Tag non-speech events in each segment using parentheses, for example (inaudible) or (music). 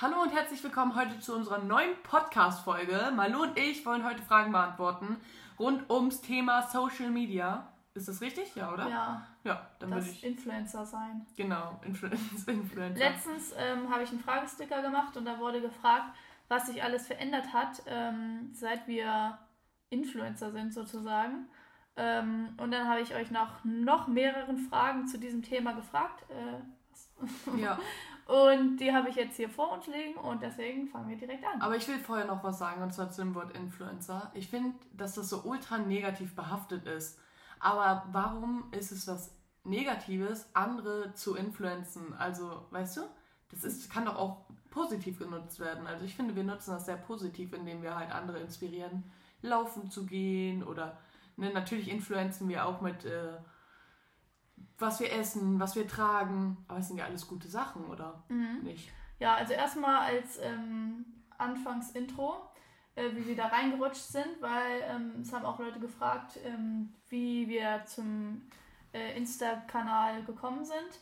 Hallo und herzlich willkommen heute zu unserer neuen Podcast-Folge. Malu und ich wollen heute Fragen beantworten rund ums Thema Social Media. Ist das richtig? Ja, oder? Ja. Ja, dann das würde ich. Influencer sein. Genau, Influencer. (laughs) Influencer. Letztens ähm, habe ich einen Fragesticker gemacht und da wurde gefragt, was sich alles verändert hat, ähm, seit wir Influencer sind sozusagen. Ähm, und dann habe ich euch nach noch mehreren Fragen zu diesem Thema gefragt. Äh? Ja, (laughs) (laughs) Und die habe ich jetzt hier vor uns liegen und deswegen fangen wir direkt an. aber ich will vorher noch was sagen und zwar zu dem Wort Influencer. Ich finde, dass das so ultra negativ behaftet ist. Aber warum ist es was Negatives, andere zu influenzen? Also, weißt du, das ist, kann doch auch positiv genutzt werden. Also ich finde, wir nutzen das sehr positiv, indem wir halt andere inspirieren, laufen zu gehen oder ne, natürlich influenzen wir auch mit, äh, was wir essen, was wir tragen. Aber es sind ja alles gute Sachen, oder Mhm. nicht? Ja, also erstmal als ähm, Anfangsintro, äh, wie wir da reingerutscht sind, weil ähm, es haben auch Leute gefragt, ähm, wie wir zum äh, Insta-Kanal gekommen sind.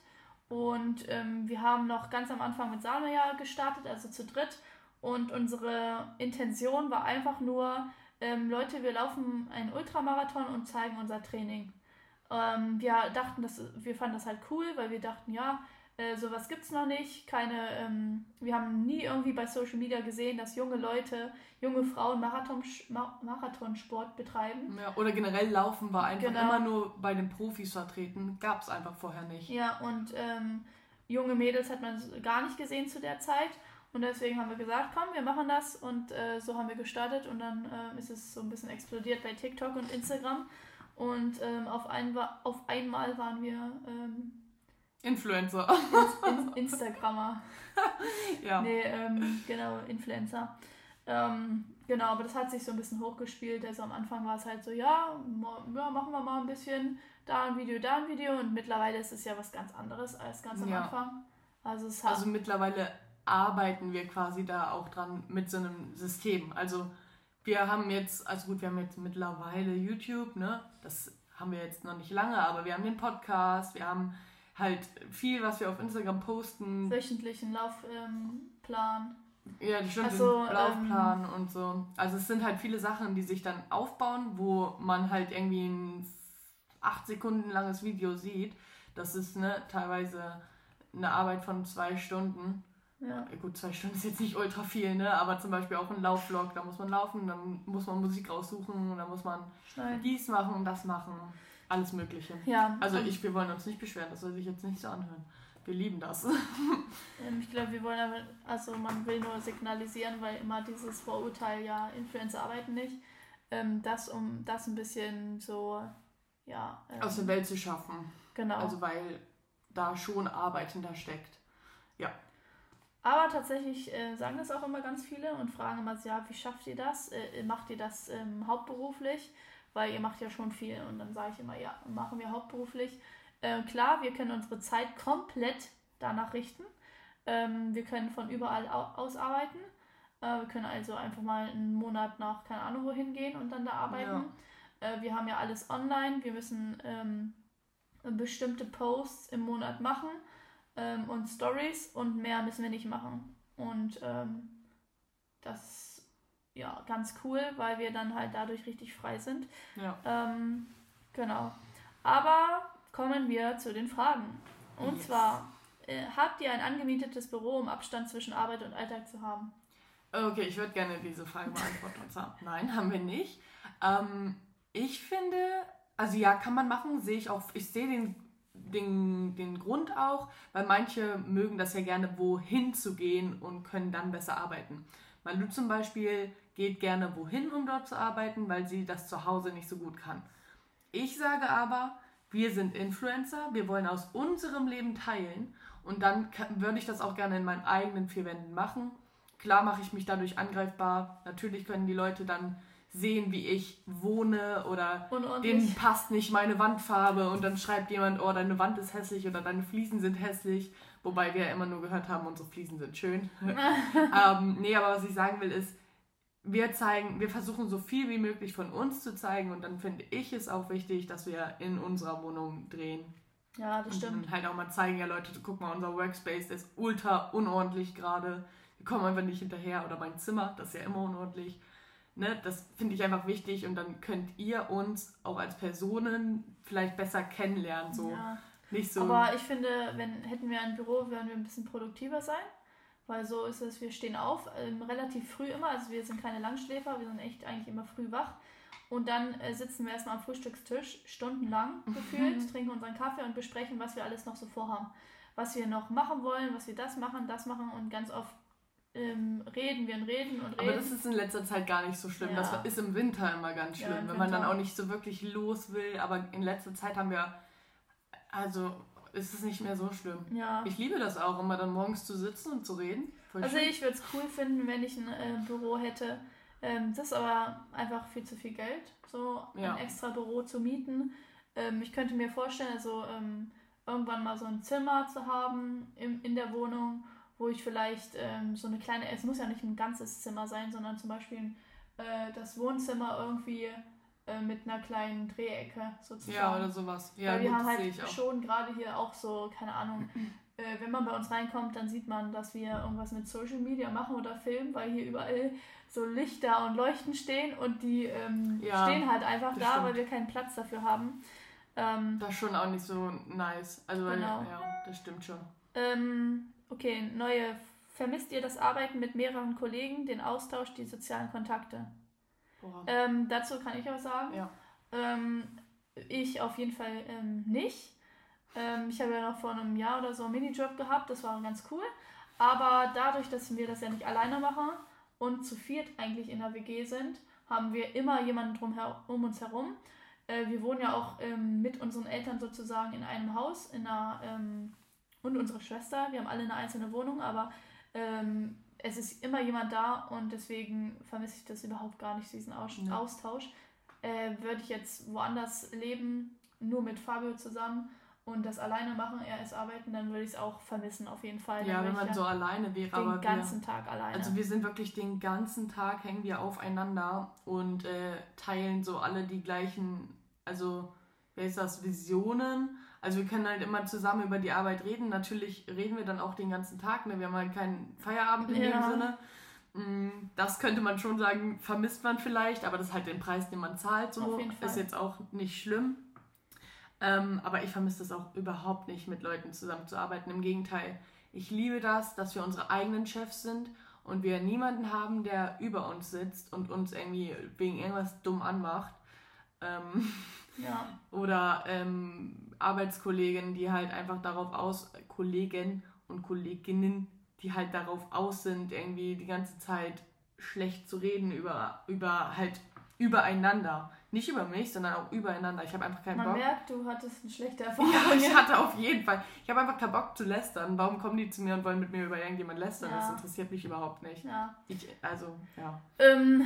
Und ähm, wir haben noch ganz am Anfang mit Salmeja gestartet, also zu dritt. Und unsere Intention war einfach nur, ähm, Leute, wir laufen einen Ultramarathon und zeigen unser Training. Ähm, wir dachten, dass, wir fanden das halt cool, weil wir dachten, ja, äh, sowas gibt's noch nicht. Keine, ähm, wir haben nie irgendwie bei Social Media gesehen, dass junge Leute, junge Frauen Marathon, Ma Marathonsport betreiben. Ja, oder generell laufen war einfach Genau. immer nur bei den Profis vertreten. Gab es einfach vorher nicht. Ja, und ähm, junge Mädels hat man gar nicht gesehen zu der Zeit. Und deswegen haben wir gesagt, komm, wir machen das. Und äh, so haben wir gestartet. Und dann ähm, ist es so ein bisschen explodiert bei TikTok und Instagram. Und ähm, auf, ein, auf einmal waren wir ähm, Influencer. in (laughs) Instagrammer. ja. Nee, ähm, genau, Influencer. Ähm, genau, aber das hat sich so ein bisschen hochgespielt. Also am Anfang war es halt so, ja, ja, machen wir mal ein bisschen da ein Video, da ein Video. Und mittlerweile ist es ja was ganz anderes als ganz am Ja. Anfang. Also es hat. Also mittlerweile arbeiten wir quasi da auch dran mit so einem System. Also wir haben jetzt, also gut, wir haben jetzt mittlerweile YouTube, ne? Das haben wir jetzt noch nicht lange, aber wir haben den Podcast, wir haben halt viel, was wir auf Instagram posten. wöchentlichen Laufplan. Ähm. Ja, die stimmt, Also, den Laufplan und so. Also es sind halt viele Sachen, die sich dann aufbauen, wo man halt irgendwie ein acht Sekunden langes Video sieht. Das ist ne, teilweise eine Arbeit von zwei Stunden. Ja. Ja, Gut, zwei Stunden ist jetzt nicht ultra viel, ne? Aber zum Beispiel auch ein Laufvlog, da muss man laufen, dann muss man Musik raussuchen dann muss man Schneiden. dies machen und das machen. Alles Mögliche. Ja, Also ich, wir wollen uns nicht beschweren, das soll sich jetzt nicht so anhören. Wir lieben das. (laughs) ähm, ich glaube, wir wollen aber, also man will nur signalisieren, weil immer dieses Vorurteil, ja, Influencer arbeiten nicht, ähm, das um das ein bisschen so, ja. Ähm, Aus der Welt zu schaffen. genau. Also weil da schon Arbeit hinter steckt. Aber tatsächlich äh, sagen das auch immer ganz viele und fragen immer, ja, wie schafft ihr das? Äh, macht ihr das ähm, hauptberuflich? Weil ihr macht ja schon viel. Und dann sage ich immer, ja, machen wir hauptberuflich. Äh, klar, wir können unsere Zeit komplett danach richten. Ähm, wir können von überall au aus arbeiten. Äh, wir können also einfach mal einen Monat nach, keine Ahnung, wohin gehen und dann da arbeiten. Äh, wir haben ja alles online. Wir müssen ähm, bestimmte Posts im Monat machen ähm, und Stories und mehr müssen wir nicht machen. Und ähm, das ist ja ganz cool, weil wir dann halt dadurch richtig frei sind. Ja. Ähm, genau. Aber kommen wir zu den Fragen. Und Yes. zwar, äh, habt ihr ein angemietetes Büro, um Abstand zwischen Arbeit und Alltag zu haben? Okay, ich würde gerne diese Frage beantworten. Und zwar, nein, haben wir nicht. Ähm, ich finde, also ja, kann man machen, sehe ich auch, ich sehe den, den, den Grund auch, weil manche mögen das ja gerne, wohin zu gehen und können dann besser arbeiten. Malu zum Beispiel geht gerne wohin, um dort zu arbeiten, weil sie das zu Hause nicht so gut kann. Ich sage aber, wir sind Influencer, wir wollen aus unserem Leben teilen und dann würde ich das auch gerne in meinen eigenen vier Wänden machen. Klar mache ich mich dadurch angreifbar. Natürlich können die Leute dann sehen, wie ich wohne oder denen passt nicht meine Wandfarbe und dann schreibt jemand, oh, deine Wand ist hässlich oder deine Fliesen sind hässlich. Wobei wir ja immer nur gehört haben, unsere Fliesen sind schön. (laughs) ähm, nee, aber was ich sagen will ist, wir zeigen, wir versuchen so viel wie möglich von uns zu zeigen und dann finde ich es auch wichtig, dass wir in unserer Wohnung drehen. Ja, das stimmt. Und halt auch mal zeigen, ja Leute, guck mal, unser Workspace der ist ultra unordentlich gerade. Wir kommen einfach nicht hinterher. Oder mein Zimmer, das ist ja immer unordentlich. Ne, das finde ich einfach wichtig und dann könnt ihr uns auch als Personen vielleicht besser kennenlernen. So. Ja. Nicht so. Aber ich finde, wenn hätten wir ein Büro, würden wir ein bisschen produktiver sein. Weil so ist es, wir stehen auf, ähm, relativ früh immer, also wir sind keine Langschläfer, wir sind echt eigentlich immer früh wach. Und dann äh, sitzen wir erstmal am Frühstückstisch, stundenlang gefühlt, trinken unseren Kaffee und besprechen, was wir alles noch so vorhaben. Was wir noch machen wollen, was wir das machen, das machen und ganz oft ähm, reden wir und reden und reden. Aber das ist in letzter Zeit gar nicht so schlimm. Ja. Das ist im Winter immer ganz Ja, schlimm, im wenn man dann auch nicht so wirklich los will. Aber in letzter Zeit haben wir, also ist es nicht mehr so schlimm. ja. Ich liebe das auch, immer dann morgens zu sitzen und zu reden. Voll Also schön. ich würde es cool finden, wenn ich ein äh, Büro hätte. Ähm, das ist aber einfach viel zu viel Geld, so Ja. ein extra Büro zu mieten. Ähm, ich könnte mir vorstellen, also ähm, irgendwann mal so ein Zimmer zu haben im, in der Wohnung, wo ich vielleicht ähm, so eine kleine, es muss ja nicht ein ganzes Zimmer sein, sondern zum Beispiel äh, das Wohnzimmer irgendwie äh, mit einer kleinen Dreiecke sozusagen. ja, oder sowas. Ja, Weil wir gut, haben halt schon gerade hier auch so, keine Ahnung, (clears throat) äh, wenn man bei uns reinkommt, dann sieht man, dass wir irgendwas mit Social Media machen oder filmen, weil hier überall so Lichter und Leuchten stehen und die ähm, Ja, stehen halt einfach da, stimmt. weil wir keinen Platz dafür haben. Ähm, Das ist schon auch nicht so nice. Also, weil, Genau. ja, das stimmt schon. ähm, okay, neue. Vermisst ihr das Arbeiten mit mehreren Kollegen, den Austausch, die sozialen Kontakte? Ähm, dazu kann ich was sagen. Ja. Ähm, ich auf jeden Fall ähm, nicht. Ähm, ich habe ja noch vor einem Jahr oder so einen Minijob gehabt, das war ganz cool. Aber dadurch, dass wir das ja nicht alleine machen und zu viert eigentlich in der WG sind, haben wir immer jemanden drum um uns herum. Äh, wir wohnen ja auch ähm, mit unseren Eltern sozusagen in einem Haus in einer, ähm, und unsere Schwester. Wir haben alle eine einzelne Wohnung, aber ähm, es ist immer jemand da und deswegen vermisse ich das überhaupt gar nicht, diesen Aus Ja. Austausch. Äh, würde ich jetzt woanders leben, nur mit Fabio zusammen und das alleine machen, er ist arbeiten, dann würde ich es auch vermissen, auf jeden Fall. Ja, wenn man so alleine wäre, den aber wir, ganzen Tag alleine. Also wir sind wirklich den ganzen Tag hängen wir aufeinander und äh, teilen so alle die gleichen, also wer ist das, Visionen. Also wir können halt immer zusammen über die Arbeit reden. Natürlich reden wir dann auch den ganzen Tag. Ne? Wir haben halt keinen Feierabend in dem Ja. Sinne. Mm, Das könnte man schon sagen, vermisst man vielleicht, aber das ist halt den Preis, den man zahlt. So ist jetzt auch nicht schlimm. Ähm, aber ich vermisse das auch überhaupt nicht, mit Leuten zusammenzuarbeiten. Im Gegenteil, ich liebe das, dass wir unsere eigenen Chefs sind und wir niemanden haben, der über uns sitzt und uns irgendwie wegen irgendwas dumm anmacht. Ähm, ja, (laughs) oder ähm, Arbeitskollegen, die halt einfach darauf aus, Kollegen und Kolleginnen, die halt darauf aus sind, irgendwie die ganze Zeit schlecht zu reden über, über halt übereinander. Nicht über mich, sondern auch übereinander. Ich habe einfach keinen man Bock. merkt, du hattest eine schlechte (laughs) Erfahrung. Ja, ich hatte auf jeden Fall. Ich habe einfach keinen Bock zu lästern. Warum kommen die zu mir und wollen mit mir über irgendjemand lästern? Ja. Das interessiert mich überhaupt nicht. ja. Ich, also, ja. Ähm,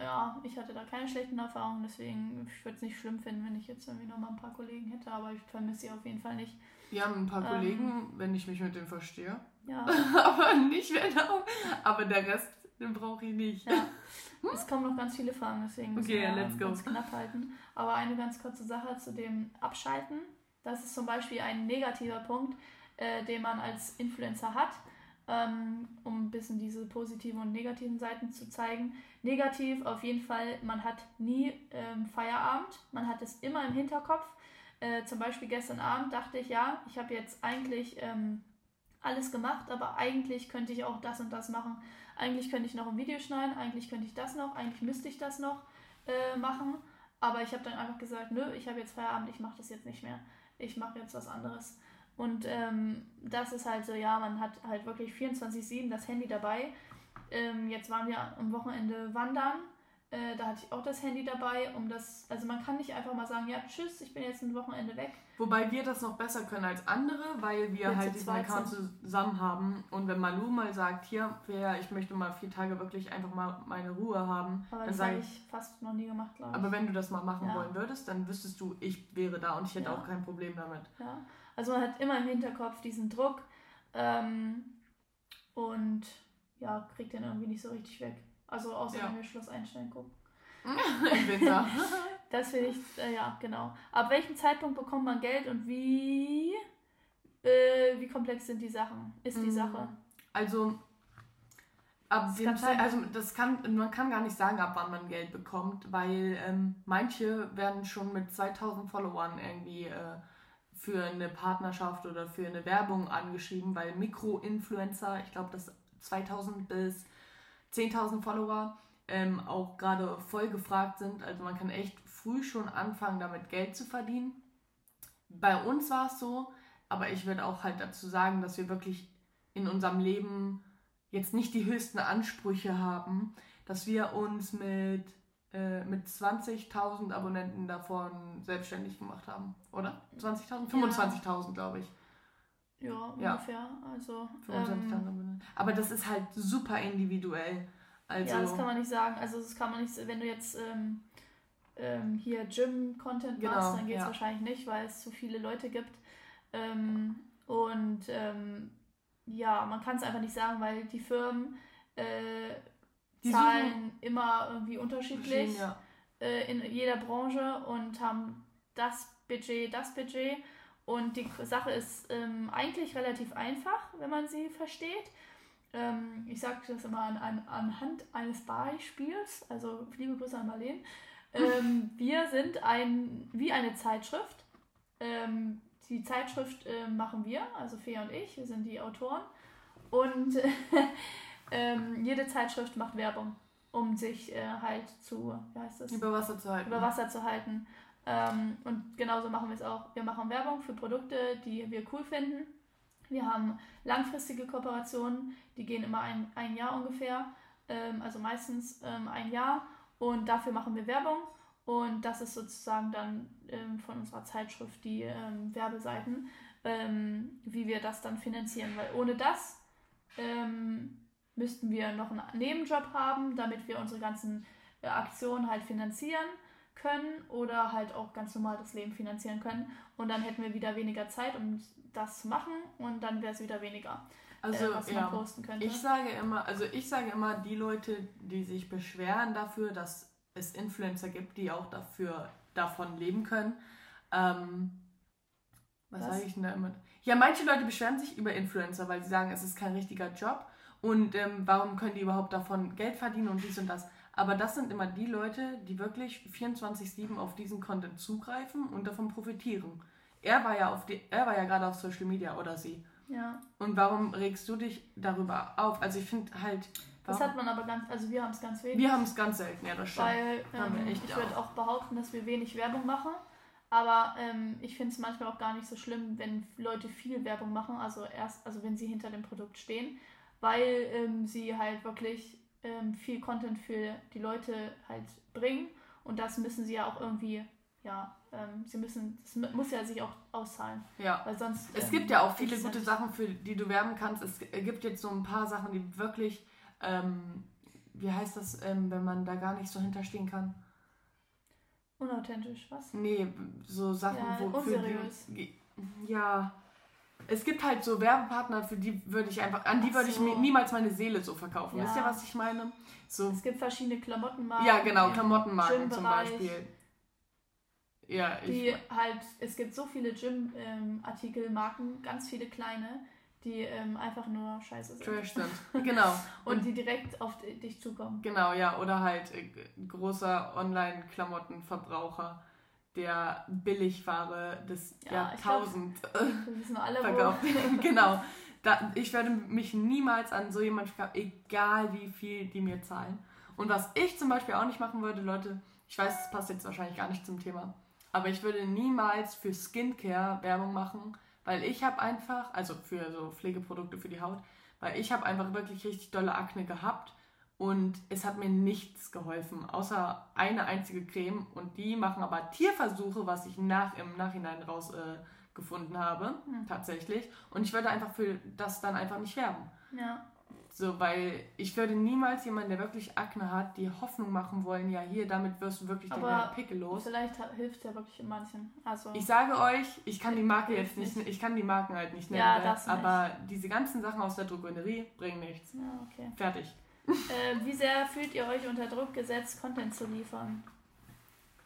ja, ich hatte da keine schlechten Erfahrungen, deswegen ich würde es nicht schlimm finden, wenn ich jetzt irgendwie noch mal ein paar Kollegen hätte, aber ich vermisse sie auf jeden Fall nicht. Wir haben ein paar Ähm. Kollegen, wenn ich mich mit denen verstehe. Ja, (laughs) aber nicht auch. Aber der Rest, den brauche ich nicht. ja. Es kommen noch ganz viele Fragen, deswegen müssen Okay, wir let's go. ganz knapp halten. Aber eine ganz kurze Sache zu dem Abschalten. Das ist zum Beispiel ein negativer Punkt, äh, den man als Influencer hat, um ein bisschen diese positiven und negativen Seiten zu zeigen. Negativ auf jeden Fall, man hat nie ähm, Feierabend, man hat es immer im Hinterkopf. Äh, zum Beispiel gestern Abend dachte ich, ja, ich habe jetzt eigentlich ähm, alles gemacht, aber eigentlich könnte ich auch das und das machen. Eigentlich könnte ich noch ein Video schneiden, eigentlich könnte ich das noch, eigentlich müsste ich das noch äh, machen. Aber ich habe dann einfach gesagt, nö, ich habe jetzt Feierabend, ich mache das jetzt nicht mehr. Ich mache jetzt was anderes. Und ähm, das ist halt so, ja, man hat halt wirklich 24-7 das Handy dabei. Ähm, jetzt waren wir am Wochenende wandern. Äh, da hatte ich auch das Handy dabei, um das, also man kann nicht einfach mal sagen, ja, tschüss, ich bin jetzt ein Wochenende weg. Wobei wir das noch besser können als andere, weil wir Wir halt diesen Account zusammen haben. Und wenn Malu mal sagt, hier, Fair, ich möchte mal vier Tage wirklich einfach mal meine Ruhe haben, Aber dann das habe ich, ich fast noch nie gemacht, glaube ich. aber wenn du das mal machen Ja. wollen würdest, dann wüsstest du, ich wäre da und ich hätte Ja. auch kein Problem damit. Ja, also man hat immer im Hinterkopf diesen Druck ähm, und ja, kriegt den irgendwie nicht so richtig weg. Also außer Ja. wenn wir Schloss Einstein gucken. (laughs) Im Winter. (laughs) Das finde ich, äh, ja, genau. Ab welchem Zeitpunkt bekommt man Geld und wie, äh, wie komplex sind die Sachen? Ist die Mhm. Sache? Also, ab dem Zeit, also das kann, man kann gar nicht sagen, ab wann man Geld bekommt, weil ähm, manche werden schon mit 2000 Followern irgendwie äh, für eine Partnerschaft oder für eine Werbung angeschrieben, weil Mikroinfluencer, ich glaube, das 2000 bis 10.000 Follower ähm, auch gerade voll gefragt sind. Also man kann echt früh schon anfangen, damit Geld zu verdienen. Bei uns war es so, aber ich würde auch halt dazu sagen, dass wir wirklich in unserem Leben jetzt nicht die höchsten Ansprüche haben, dass wir uns mit, äh, mit 20.000 Abonnenten davon selbstständig gemacht haben, oder? 20.000? 25.000, glaube ich. Ja, Ja. ungefähr. Also, 25.000 ähm, Abonnenten. Aber das ist halt super individuell. Also, ja, das kann man nicht sagen. Also, das kann man nicht, wenn du jetzt ähm, ähm, hier Gym-Content Genau, machst, dann geht es ja. wahrscheinlich nicht, weil es zu viele Leute gibt. Ähm, und ähm, ja, man kann es einfach nicht sagen, weil die Firmen äh, Die zahlen immer irgendwie unterschiedlich ja. äh, in jeder Branche und haben das Budget, das Budget. Und die Sache ist ähm, eigentlich relativ einfach, wenn man sie versteht. Ähm, ich sage das immer an, an, anhand eines Beispiels, also liebe Grüße an Marleen. (laughs) Ähm, wir sind ein, wie eine Zeitschrift. Ähm, die Zeitschrift äh, machen wir, also Fea und ich, wir sind die Autoren. Und (laughs) ähm, jede Zeitschrift macht Werbung, um sich äh, halt zu, wie heißt das? Über Wasser zu halten. über Wasser zu halten. Ähm, und genauso machen wir es auch. Wir machen Werbung für Produkte, die wir cool finden. Wir haben langfristige Kooperationen, die gehen immer ein, ein Jahr ungefähr, ähm, also meistens ähm, ein Jahr. Und dafür machen wir Werbung. Und das ist sozusagen dann ähm, von unserer Zeitschrift die ähm, Werbeseiten, ähm, wie wir das dann finanzieren. Weil ohne das ähm, müssten wir noch einen Nebenjob haben, damit wir unsere ganzen äh, Aktionen halt finanzieren können oder halt auch ganz normal das Leben finanzieren können. Und dann hätten wir wieder weniger Zeit, um das zu machen und dann wäre es wieder weniger, Also, äh, was man ja. posten könnte. Ich sage immer, also ich sage immer, die Leute, die sich beschweren dafür, dass es Influencer gibt, die auch dafür davon leben können. Ähm, was, Was? sage ich denn da immer? Ja, manche Leute beschweren sich über Influencer, weil sie sagen, es ist kein richtiger Job und ähm, warum können die überhaupt davon Geld verdienen und dies und das. Aber das sind immer die Leute, die wirklich 24/7 auf diesen Content zugreifen und davon profitieren. Er war ja auf die, er war ja gerade auf Social Media oder sie. ja, Und warum regst du dich darüber auf? Also ich finde halt, das hat man aber ganz, also wir haben es ganz wenig. wir haben es ganz selten, ja, das stimmt. Weil ähm, ich würde auch behaupten, dass wir wenig Werbung machen. Aber ähm, ich finde es manchmal auch gar nicht so schlimm, wenn Leute viel Werbung machen, also erst, also wenn sie hinter dem Produkt stehen, weil ähm, sie halt wirklich ähm, viel Content für die Leute halt bringen und das müssen sie ja auch irgendwie, ja, ähm, sie müssen, das mu- muss ja sich auch auszahlen, ja. weil sonst. Es ähm, gibt ja auch viele gute nicht- Sachen, für die du werben kannst. Es gibt jetzt so ein paar Sachen, die wirklich, ähm, wie heißt das, ähm, wenn man da gar nicht so hinterstehen kann? Unauthentisch, was? Nee, so Sachen, Ja, wo für unseriös. die. Ja. Es gibt halt so Werbepartner, für die würde ich einfach, an die würde ich so. mir niemals meine Seele so verkaufen. Ja. Wisst ihr, was ich meine? So. Es gibt verschiedene Klamottenmarken. Ja, genau, Klamottenmarken zum. Beispiel. Ja, ich. die halt, es gibt so viele Gym-Artikelmarken, ganz viele kleine, die ähm, einfach nur scheiße sind. Trash sind. Genau. (laughs) Und die direkt auf di- dich zukommen. Genau, ja. Oder halt äh, großer Online-Klamottenverbraucher, der Billigware des Ja, ich glaub, Jahrtausend Wir wissen alle, verkauft. (laughs) genau. Da, ich werde mich niemals an so jemanden verkaufen, egal wie viel die mir zahlen. Und was ich zum Beispiel auch nicht machen würde, Leute, ich weiß, das passt jetzt wahrscheinlich gar nicht zum Thema, aber ich würde niemals für Skincare Werbung machen, weil ich habe einfach, also für so Pflegeprodukte für die Haut, weil ich habe einfach wirklich richtig dolle Akne gehabt und es hat mir nichts geholfen, außer eine einzige Creme und die machen aber Tierversuche, was ich nach, im Nachhinein raus äh, habe, Hm. tatsächlich. Und ich würde einfach für das dann einfach nicht werben. Ja, So, weil ich würde niemals jemanden, der wirklich Akne hat, die Hoffnung machen wollen, ja hier, damit wirst du wirklich Aber deine Pickel los. vielleicht hilft es ja wirklich in manchen. Also, Ich sage euch, ich kann die Marke jetzt nicht, nicht. ich kann die Marken halt nicht nennen, Ja, ne? das nicht. aber diese ganzen Sachen aus der Drogerie bringen nichts. ja, okay. Fertig. Äh, wie sehr fühlt ihr euch unter Druck gesetzt, Content zu liefern?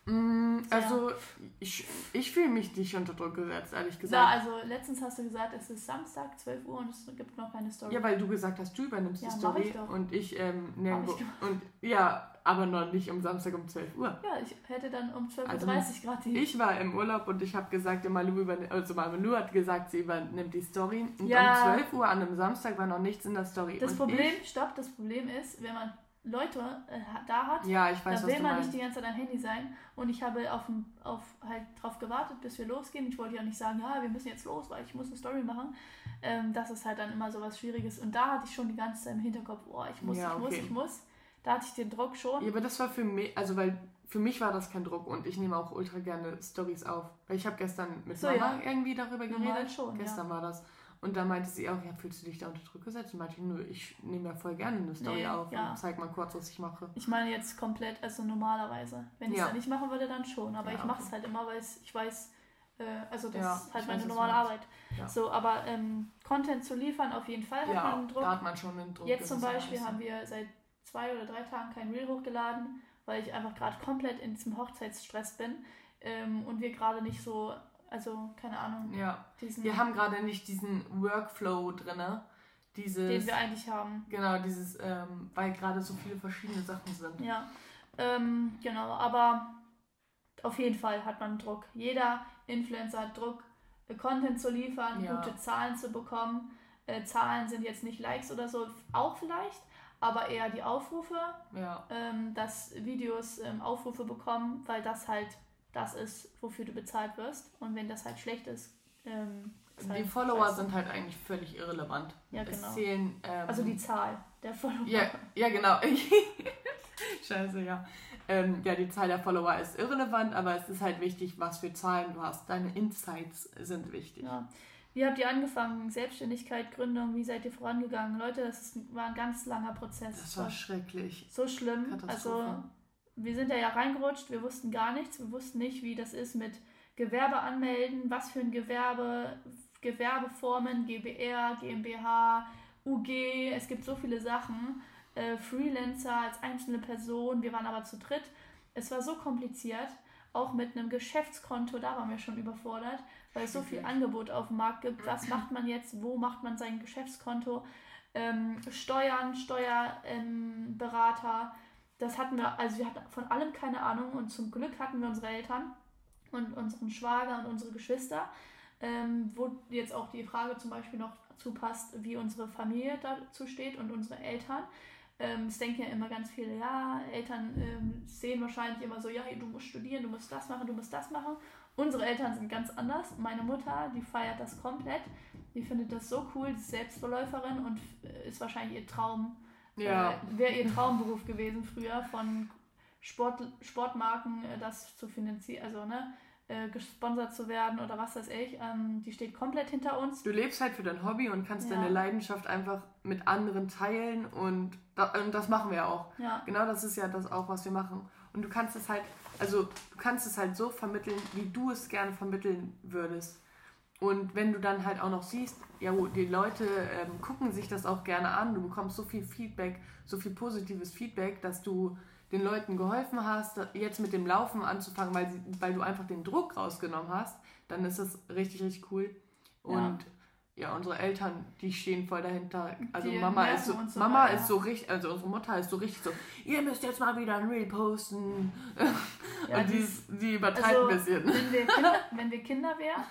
Mm, also, ich, ich fühle mich nicht unter Druck gesetzt, ehrlich gesagt. Ja, also letztens hast du gesagt, es ist Samstag, 12 Uhr und es gibt noch keine Story. Ja, weil du gesagt hast, du übernimmst Ja, die Story ich doch. und ich ähm, gemacht. Und ja, aber noch nicht um Samstag um 12 Uhr. Ja, ich hätte dann um 12.30 Also, Uhr gerade die. Ich war im Urlaub und ich habe gesagt, Malu, also Malu hat gesagt, sie übernimmt die Story. Und Ja. um 12 Uhr an einem Samstag war noch nichts in der Story. das und Problem, stopp, das Problem ist, wenn man Leute äh, da hat, ja, ich weiß, da will man nicht die ganze Zeit am Handy sein. Und ich habe auf, dem- auf halt drauf gewartet, bis wir losgehen. Ich wollte ja nicht sagen, ja, wir müssen jetzt los, weil ich muss eine Story machen. Ähm, das ist halt dann immer so was Schwieriges. Und da hatte ich schon die ganze Zeit im Hinterkopf, oh, ich muss, Ja, ich muss, okay. ich muss. Da hatte ich den Druck schon. Ja, aber das war für mich, also weil für mich war das kein Druck und ich nehme auch ultra gerne Stories auf. Weil ich habe gestern mit So, Mama ja. irgendwie darüber Normal geredet. schon, ja. gestern war das. Und da meinte sie auch, ja, fühlst du dich da unter Druck gesetzt? Und meinte ich, nö, ich nehme ja voll gerne eine Story Nee, auf ja. und zeig mal kurz, was ich mache. Ich meine jetzt komplett, also normalerweise. Wenn ich es Ja. dann nicht machen würde, dann schon. Aber Ja, ich mache okay. es halt immer, weil ich weiß, äh, also das Ja, ist halt weiß, meine du normale. Arbeit. So, aber ähm, Content zu liefern, auf jeden Fall hat man einen Druck. da hat man schon einen Druck. Jetzt zum. Beispiel haben wir seit zwei oder drei Tagen kein Reel hochgeladen, weil ich einfach gerade komplett in diesem Hochzeitsstress bin ähm, und wir gerade nicht so, also keine Ahnung, Ja, wir haben gerade nicht diesen Workflow drinne. Dieses, den wir eigentlich haben. genau, dieses, ähm, weil gerade so viele verschiedene Sachen sind. Ja, ähm, genau, aber auf jeden Fall hat man Druck. Jeder Influencer hat Druck, äh, Content zu liefern, Ja. gute Zahlen zu bekommen. Äh, Zahlen sind jetzt nicht Likes oder so, auch vielleicht, aber eher die Aufrufe, Ja, ähm, dass Videos ähm, Aufrufe bekommen, weil das halt das ist, wofür du bezahlt wirst. Und wenn das halt schlecht ist, ähm, die halt Follower scheiße. sind halt eigentlich völlig irrelevant. Ja, Es genau. zählen. Ähm, Also die Zahl der Follower. Ja, ja genau. (laughs) Scheiße, ja. Ähm, ja, die Zahl der Follower ist irrelevant, aber es ist halt wichtig, was für Zahlen du hast. Deine Insights sind wichtig. Ja. Wie habt ihr angefangen? Selbstständigkeit, Gründung, wie seid ihr vorangegangen? Leute, das ist, war ein ganz langer Prozess. Das war schrecklich. so schlimm. Katastrophe. Also, wir sind da ja reingerutscht, wir wussten gar nichts. Wir wussten nicht, wie das ist mit Gewerbe anmelden, was für ein Gewerbe, Gewerbeformen, GBR, GmbH, UG. Es gibt so viele Sachen. Äh, Freelancer als einzelne Person. Wir waren aber zu dritt. Es war so kompliziert. Auch mit einem Geschäftskonto, da waren wir schon überfordert, weil es so viel? Angebot auf dem Markt gibt. Was macht man jetzt? Wo macht man sein Geschäftskonto? Ähm, Steuern, Steuerberater. Ähm. Das hatten wir, also wir hatten von allem keine Ahnung und zum Glück hatten wir unsere Eltern und unseren Schwager und unsere Geschwister, ähm, wo jetzt auch die Frage zum Beispiel noch zupasst, wie unsere Familie dazu steht und unsere Eltern. Ähm, es denken ja immer ganz viele, ja, Eltern ähm, sehen wahrscheinlich immer so, ja, du musst studieren, du musst das machen, du musst das machen. Unsere Eltern sind ganz anders. Meine Mutter, die feiert das komplett. Die findet das so cool, die ist Selbstverläuferin und äh, ist wahrscheinlich ihr Traum, Ja. äh, wäre ihr Traumberuf gewesen früher von Sport, Sportmarken äh, das zu finanzieren, also ne, äh, gesponsert zu werden oder was weiß ich. Ähm, die steht komplett hinter uns. Du lebst halt für dein Hobby und kannst Ja. deine Leidenschaft einfach mit anderen teilen und, da, und das machen wir auch. Ja, Genau das ist ja das auch, was wir machen. Und du kannst es halt, also du kannst es halt so vermitteln, wie du es gerne vermitteln würdest. Und wenn du dann halt auch noch siehst, ja, die Leute ähm, gucken sich das auch gerne an, du bekommst so viel Feedback, so viel positives Feedback, dass du den Leuten geholfen hast, jetzt mit dem Laufen anzufangen, weil, sie, weil du einfach den Druck rausgenommen hast, dann ist das richtig, richtig cool. Und ja, unsere Eltern, die stehen voll dahinter. Also Die Mama ist so, so Mama weiter. ist so richtig, also unsere Mutter ist so richtig so, ihr müsst jetzt mal wieder ein Reel posten. ja und (laughs) die, die- die übertreibt also, ein bisschen. Wenn wir Kinder, wenn wir Kinder wären,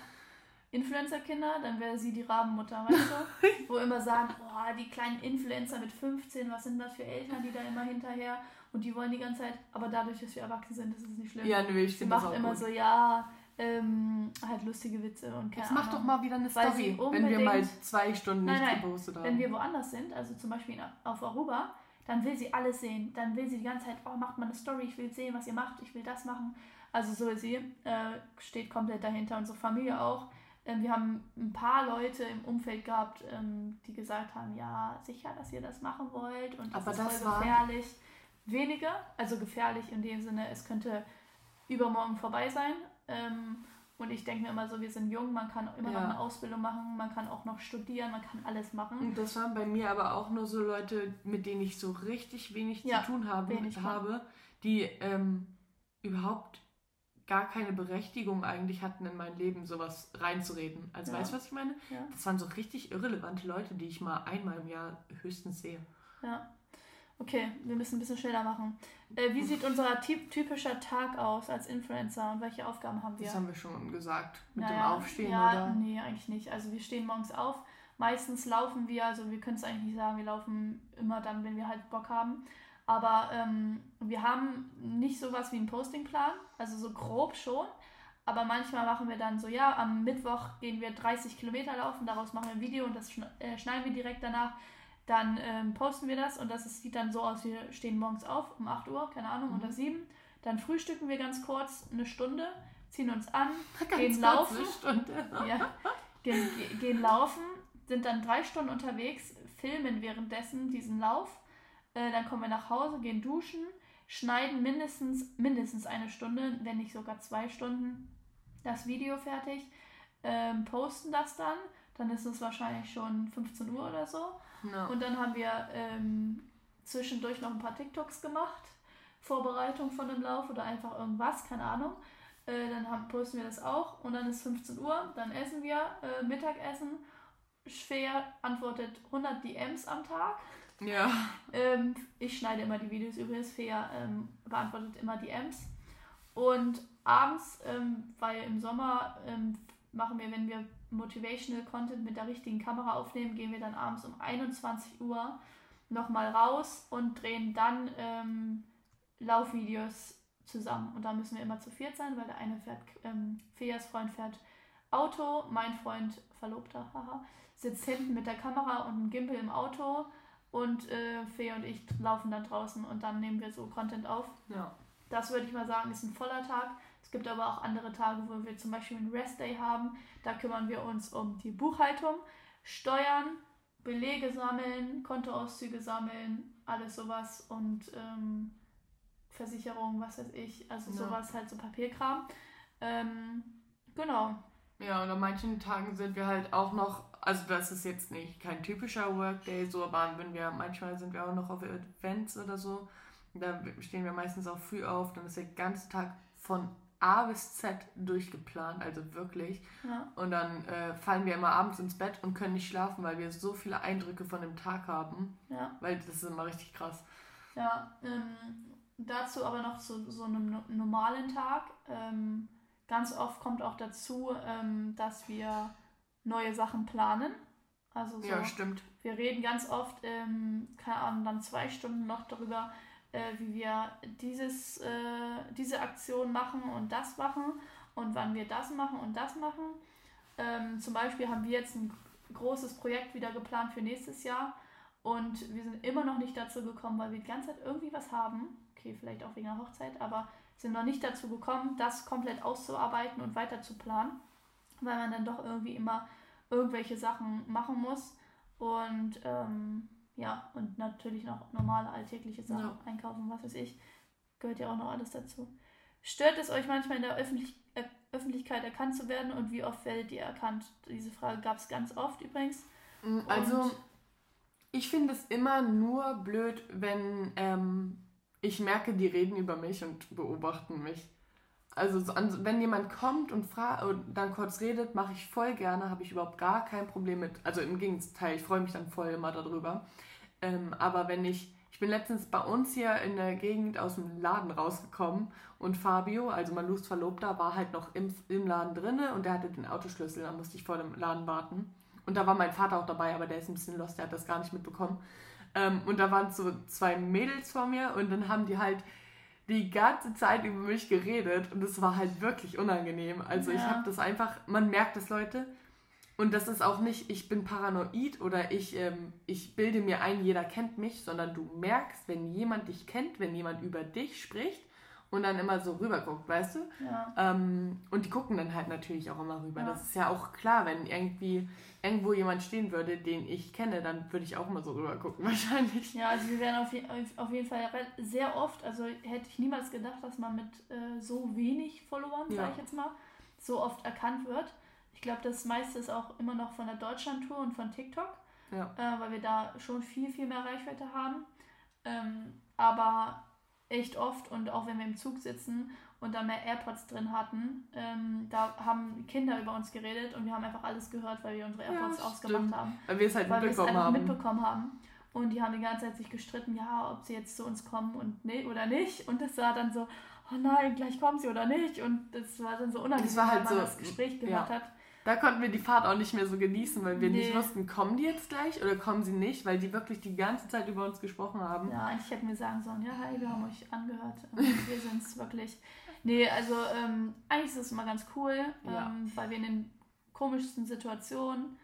Influencer-Kinder, dann wäre sie die Rabenmutter, weißt du? (laughs) Wo immer sagen, boah, die kleinen Influencer mit 15, was sind das für Eltern, die da immer hinterher und die wollen die ganze Zeit, aber dadurch, dass wir erwachsen sind, ist es nicht schlimm. Ja, nö, ich sie finde das macht auch immer gut. so, ja, ähm, halt lustige Witze und keine Jetzt mach Ahnung. doch mal wieder eine Story, wenn wir mal zwei Stunden Nein, nicht nein. gepostet haben. Wenn wir woanders sind, also zum Beispiel auf Aruba, dann will sie alles sehen. Dann will sie die ganze Zeit, oh, macht mal eine Story, ich will sehen, was ihr macht, ich will das machen. Also so ist sie, äh, steht komplett dahinter, unsere Familie auch. Ähm, wir haben ein paar Leute im Umfeld gehabt, ähm, die gesagt haben, ja, sicher, dass ihr das machen wollt und das Aber ist das voll war- gefährlich. Wenige, also gefährlich in dem Sinne, es könnte übermorgen vorbei sein. Ähm, und ich denke mir immer so, wir sind jung, man kann immer noch Ja. eine Ausbildung machen, man kann auch noch studieren, man kann alles machen. Und das waren bei mir aber auch nur so Leute, mit denen ich so richtig wenig Ja, zu tun habe, wenig, ja. habe die ähm, überhaupt gar keine Berechtigung eigentlich hatten, in mein Leben sowas reinzureden. Also Ja. weißt du, was ich meine? Ja. Das waren so richtig irrelevante Leute, die ich mal einmal im Jahr höchstens sehe. Ja. Okay, wir müssen ein bisschen schneller machen. Äh, wie sieht unser typ typischer Tag aus als Influencer und welche Aufgaben haben wir? Das haben wir schon gesagt. Mit dem Naja, Aufstehen ja, oder. Nee, eigentlich nicht. Also wir stehen morgens auf. Meistens laufen wir, also wir können es eigentlich nicht sagen, wir laufen immer dann, wenn wir halt Bock haben. Aber ähm, wir haben nicht sowas wie einen Postingplan, also so grob schon. Aber manchmal machen wir dann so, ja, am Mittwoch gehen wir 30 Kilometer laufen, daraus machen wir ein Video und das äh, schneiden wir direkt danach. Dann ähm, posten wir das und das ist, sieht dann so aus, wir stehen morgens auf um 8 Uhr, keine Ahnung, Mhm. oder 7. Dann frühstücken wir ganz kurz, eine Stunde, ziehen uns an, (laughs) Ganz gehen laufen. (laughs) ja, gehen, ge- gehen laufen, sind dann drei Stunden unterwegs, filmen währenddessen diesen Lauf. Äh, dann kommen wir nach Hause, gehen duschen, schneiden mindestens, mindestens eine Stunde, wenn nicht sogar zwei Stunden, das Video fertig, ähm, posten das dann. Dann ist es wahrscheinlich schon 15 Uhr oder so. Ja. Und dann haben wir ähm, zwischendurch noch ein paar TikToks gemacht. Vorbereitung von dem Lauf oder einfach irgendwas, keine Ahnung. Äh, dann haben, posten wir das auch und dann ist 15 Uhr, dann essen wir äh, Mittagessen. Schwer antwortet 100 DMs am Tag. Ja. Ähm, ich schneide immer die Videos übrigens. Fea ähm, beantwortet immer DMs. Und abends, ähm, weil im Sommer ähm, machen wir, wenn wir Motivational Content mit der richtigen Kamera aufnehmen, gehen wir dann abends um 21 Uhr nochmal raus und drehen dann ähm, Laufvideos zusammen. Und da müssen wir immer zu viert sein, weil der eine fährt, ähm, Feas Freund fährt Auto, mein Freund, Verlobter, haha, sitzt hinten mit der Kamera und einem Gimbal im Auto und äh, Fee und ich laufen dann draußen und dann nehmen wir so Content auf. ja. Das würde ich mal sagen, ist ein voller Tag. Es gibt aber auch andere Tage, wo wir zum Beispiel einen Rest Day haben. Da kümmern wir uns um die Buchhaltung, Steuern, Belege sammeln, Kontoauszüge sammeln, alles sowas und ähm, Versicherung, was weiß ich, also Ja. sowas halt so Papierkram. Ähm, genau. Ja, und an manchen Tagen sind wir halt auch noch, also das ist jetzt nicht kein typischer Workday, so, aber wenn wir, manchmal sind wir auch noch auf Events oder so, da stehen wir meistens auch früh auf, dann ist der ganze Tag von A bis Z durchgeplant, also wirklich. Ja. Und dann äh, fallen wir immer abends ins Bett und können nicht schlafen, weil wir so viele Eindrücke von dem Tag haben, Ja. weil das ist immer richtig krass. Ja, ähm, dazu aber noch zu so einem no- normalen Tag. Ähm, ganz oft kommt auch dazu, ähm, dass wir neue Sachen planen. Also so, Ja, stimmt. wir reden ganz oft, ähm, keine Ahnung, dann zwei Stunden noch darüber, äh, wie wir dieses, äh, diese Aktion machen und das machen und wann wir das machen und das machen. Ähm, zum Beispiel haben wir jetzt ein großes Projekt wieder geplant für nächstes Jahr und wir sind immer noch nicht dazu gekommen, weil wir die ganze Zeit irgendwie was haben. Okay, vielleicht auch wegen der Hochzeit, aber sind noch nicht dazu gekommen, das komplett auszuarbeiten und weiter zu planen, weil man dann doch irgendwie immer irgendwelche Sachen machen muss. Und ähm, ja, und natürlich noch normale alltägliche Sachen Ja. einkaufen, was weiß ich. Gehört ja auch noch alles dazu. Stört es euch manchmal in der Öffentlich äh, Öffentlichkeit erkannt zu werden und wie oft werdet ihr erkannt? Diese Frage gab es ganz oft übrigens. Also, Und- ich finde es immer nur blöd, wenn ähm, ich merke, die reden über mich und beobachten mich. Also, wenn jemand kommt und, und dann kurz redet, mache ich voll gerne, habe ich überhaupt gar kein Problem mit. Also, im Gegenteil, ich freue mich dann voll immer darüber. Ähm, aber wenn ich, ich bin letztens bei uns hier in der Gegend aus dem Laden rausgekommen und Fabio, also Malus Verlobter, war halt noch im, im Laden drinne und der hatte den Autoschlüssel, da musste ich vor dem Laden warten. Und da war mein Vater auch dabei, aber der ist ein bisschen lost, der hat das gar nicht mitbekommen. Ähm, und da waren so zwei Mädels vor mir und dann haben die halt die ganze Zeit über mich geredet und es war halt wirklich unangenehm. Also ich Ja. habe das einfach, man merkt das Leute und das ist auch nicht, ich bin paranoid oder ich, ähm, ich bilde mir ein, jeder kennt mich, sondern du merkst, wenn jemand dich kennt, wenn jemand über dich spricht und dann immer so rüber guckt, weißt du? Ja, Ähm, und die gucken dann halt natürlich auch immer rüber. Ja. Das ist ja auch klar, wenn irgendwie irgendwo jemand stehen würde, den ich kenne, dann würde ich auch immer so rüber gucken, (laughs) wahrscheinlich. ja also wir werden auf, je auf- jeden Fall sehr oft, also hätte ich niemals gedacht, dass man mit äh, so wenig Followern, Ja. sage ich jetzt mal, so oft erkannt wird. Ich glaube, das meiste ist auch immer noch von der Deutschland-Tour und von TikTok. Ja. äh, weil wir da schon viel, viel mehr Reichweite haben. Ähm, aber echt oft und auch wenn wir im Zug sitzen und dann mehr AirPods drin hatten, ähm, da haben Kinder über uns geredet und wir haben einfach alles gehört, weil wir unsere AirPods ja, ausgemacht haben. Weil wir es halt weil mitbekommen haben. mitbekommen haben. Und die haben die ganze Zeit sich gestritten, ja, ob sie jetzt zu uns kommen und nee, oder nicht. Und das war dann so, oh nein, gleich kommen sie oder nicht. Und das war dann so unangenehm, weil halt man so, das Gespräch gehört ja. hat. Da konnten wir die Fahrt auch nicht mehr so genießen, weil wir nee. nicht wussten, kommen die jetzt gleich oder kommen sie nicht, weil die wirklich die ganze Zeit über uns gesprochen haben. Ja, eigentlich hätten wir sagen sollen, ja, hi, wir haben euch angehört. (laughs) wir sind es wirklich. Nee, also ähm, eigentlich ist es immer ganz cool, ja. ähm, weil wir in den komischsten Situationen,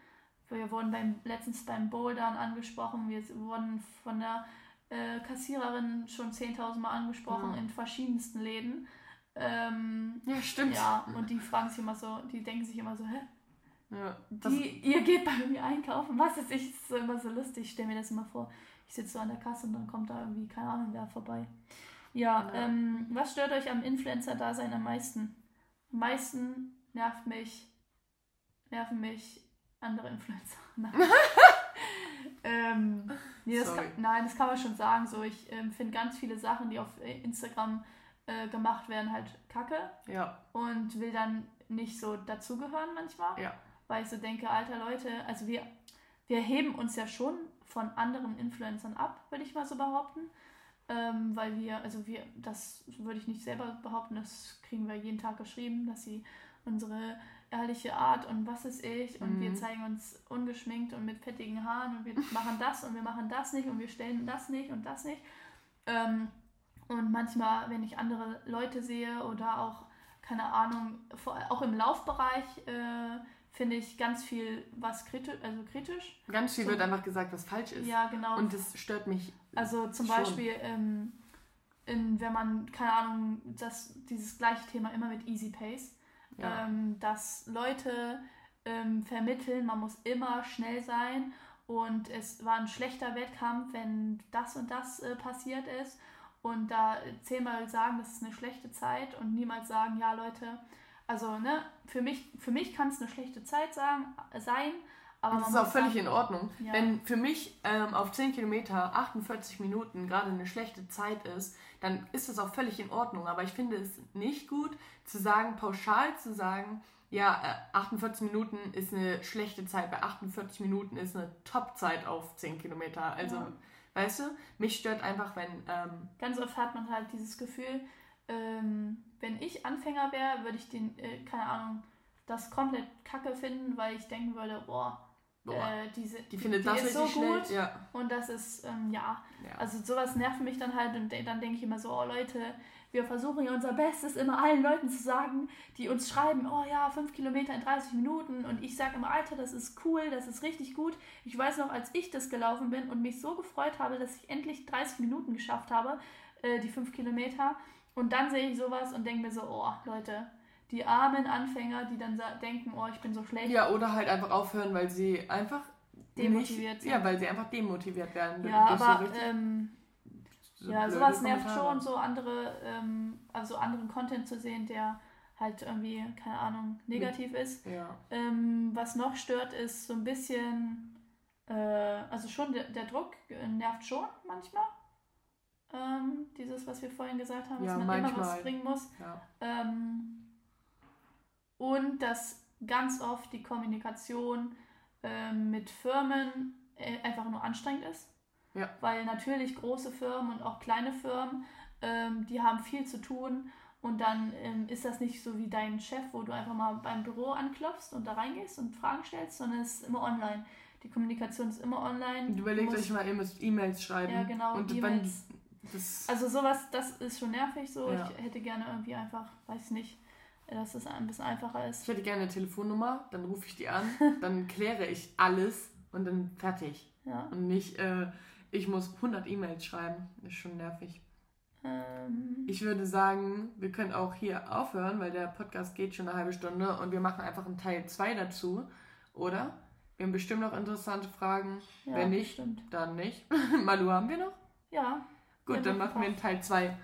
wir wurden beim, letztens beim Bouldern angesprochen, wir wurden von der äh, Kassiererin schon 10.000 Mal angesprochen ja. in verschiedensten Läden. Ähm, ja, stimmt. Ja, und die fragen sich immer so, die denken sich immer so, hä? Ja, die, ihr geht bei mir einkaufen, was ist ich? Das ist immer so lustig, ich stelle mir das immer vor. Ich sitze so an der Kasse und dann kommt da irgendwie, keine Ahnung, wer vorbei. Ja, ja. Ähm, was stört euch am Influencer-Dasein am meisten? Am meisten nervt mich, nerven mich andere Influencer. (laughs) (laughs) ähm, nee, das kann, nein, das kann man schon sagen. So, ich ähm, finde ganz viele Sachen, die auf Instagram äh, gemacht werden, halt kacke. Ja. Und will dann nicht so dazugehören manchmal. Ja. Weil ich so denke, alter Leute, also wir, wir heben uns ja schon von anderen Influencern ab, würde ich mal so behaupten. Ähm, weil wir, also wir, das würde ich nicht selber behaupten, das kriegen wir jeden Tag geschrieben, dass sie unsere ehrliche Art und was ist ich und mhm. wir zeigen uns ungeschminkt und mit fettigen Haaren und wir machen das und wir machen das nicht und wir stellen das nicht und das nicht. Ähm, und manchmal, wenn ich andere Leute sehe oder auch, keine Ahnung, auch im Laufbereich, äh, finde ich ganz viel was kritisch, also kritisch. Ganz viel so, wird einfach gesagt, was falsch ist. Ja, genau. Und das stört mich. Also zum schon. Beispiel, ähm, in, wenn man, keine Ahnung, das, dieses gleiche Thema immer mit Easy Pace, ja. ähm, dass Leute ähm, vermitteln, man muss immer schnell sein und es war ein schlechter Wettkampf, wenn das und das äh, passiert ist und da zehnmal sagen, das ist eine schlechte Zeit und niemals sagen, ja Leute, also ne, für mich, für mich kann es eine schlechte Zeit sagen, sein, aber das ist auch völlig sagen, in Ordnung. Ja. Wenn für mich ähm, auf 10 Kilometer 48 Minuten gerade eine schlechte Zeit ist, dann ist das auch völlig in Ordnung. Aber ich finde es nicht gut zu sagen, pauschal zu sagen, ja, 48 äh, Minuten ist eine schlechte Zeit, bei 48 Minuten ist eine Top-Zeit auf 10 Kilometer. Also ja. Weißt du? Mich stört einfach, wenn. Ähm Ganz oft hat man halt dieses Gefühl, ähm, wenn ich Anfänger wäre, würde ich den, äh, keine Ahnung, das komplett kacke finden, weil ich denken würde, boah, äh, diese, die findet die das ist so gut ja. und das ist, ähm, ja. ja. Also sowas nervt mich dann halt und dann denke ich immer so, oh Leute, wir versuchen ja unser Bestes, immer allen Leuten zu sagen, die uns schreiben, oh ja, fünf Kilometer in 30 Minuten. Und ich sage immer, Alter, das ist cool, das ist richtig gut. Ich weiß noch, als ich das gelaufen bin und mich so gefreut habe, dass ich endlich 30 Minuten geschafft habe, äh, die fünf Kilometer. Und dann sehe ich sowas und denke mir so, oh, Leute, die armen Anfänger, die dann denken, oh, ich bin so schlecht. Ja, oder halt einfach aufhören, weil sie einfach demotiviert nicht, sind. Ja, weil sie einfach demotiviert werden. Ja, aber so ähm, ja, sowas nervt schon, so andere, ähm, also anderen Content zu sehen, der halt irgendwie, keine Ahnung, negativ ist. Ja. Ähm, was noch stört, ist so ein bisschen, äh, also schon der, der Druck nervt schon manchmal. Ähm, dieses, was wir vorhin gesagt haben, ja, dass man manchmal. immer was bringen muss. Ja. Und dass ganz oft die Kommunikation ähm, mit Firmen äh, einfach nur anstrengend ist. Ja. Weil natürlich große Firmen und auch kleine Firmen, ähm, die haben viel zu tun und dann ähm, ist das nicht so wie dein Chef, wo du einfach mal beim Büro anklopfst und da reingehst und Fragen stellst, sondern es ist immer online. Die Kommunikation ist immer online. Du überlegst euch mal, ihr müsst E-Mails schreiben. Ja, genau. Und E-Mails. Also sowas, das ist schon nervig so. Ja. Ich hätte gerne irgendwie einfach, weiß nicht, dass es ein bisschen einfacher ist. Ich hätte gerne eine Telefonnummer, dann rufe ich die an, (laughs) dann kläre ich alles und dann fertig. Ja. Und nicht, äh, ich muss 100 E-Mails schreiben. Ist schon nervig. Ähm. Ich würde sagen, wir können auch hier aufhören, weil der Podcast geht schon eine halbe Stunde und wir machen einfach einen Teil 2 dazu, oder? Wir haben bestimmt noch interessante Fragen. Ja, Wenn nicht, bestimmt. dann nicht. (laughs) Malu haben wir noch? Ja. Gut, dann machen wir einen Teil 2.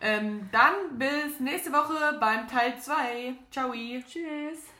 Ähm, dann bis nächste Woche beim Teil 2. Ciao. Tschüss.